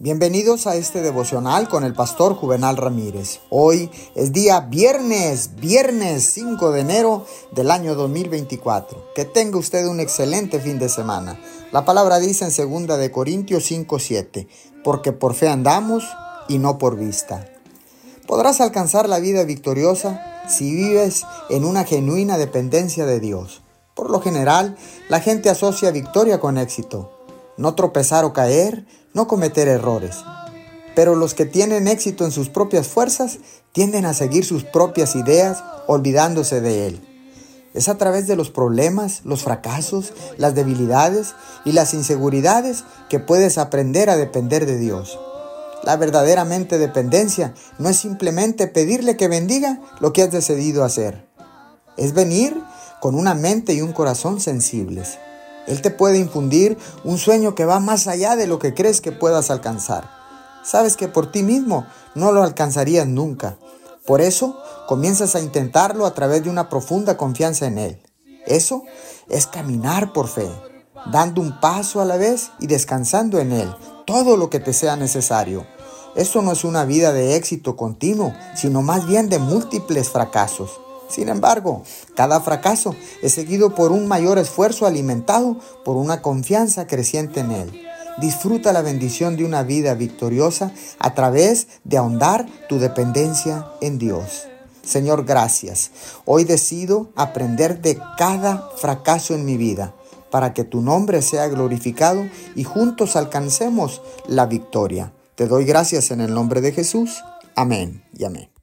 Bienvenidos a este devocional con el pastor Juvenal Ramírez. Hoy es día viernes, viernes 5 de enero del año 2024. Que tenga usted un excelente fin de semana. La palabra dice en 2 de Corintios 5:7, porque por fe andamos y no por vista. Podrás alcanzar la vida victoriosa si vives en una genuina dependencia de Dios. Por lo general, la gente asocia victoria con éxito. No tropezar o caer, no cometer errores. Pero los que tienen éxito en sus propias fuerzas tienden a seguir sus propias ideas olvidándose de Él. Es a través de los problemas, los fracasos, las debilidades y las inseguridades que puedes aprender a depender de Dios. La verdaderamente dependencia no es simplemente pedirle que bendiga lo que has decidido hacer. Es venir con una mente y un corazón sensibles. Él te puede infundir un sueño que va más allá de lo que crees que puedas alcanzar. Sabes que por ti mismo no lo alcanzarías nunca. Por eso comienzas a intentarlo a través de una profunda confianza en Él. Eso es caminar por fe, dando un paso a la vez y descansando en Él, todo lo que te sea necesario. Eso no es una vida de éxito continuo, sino más bien de múltiples fracasos. Sin embargo, cada fracaso es seguido por un mayor esfuerzo alimentado por una confianza creciente en Él. Disfruta la bendición de una vida victoriosa a través de ahondar tu dependencia en Dios. Señor, gracias. Hoy decido aprender de cada fracaso en mi vida para que tu nombre sea glorificado y juntos alcancemos la victoria. Te doy gracias en el nombre de Jesús. Amén y amén.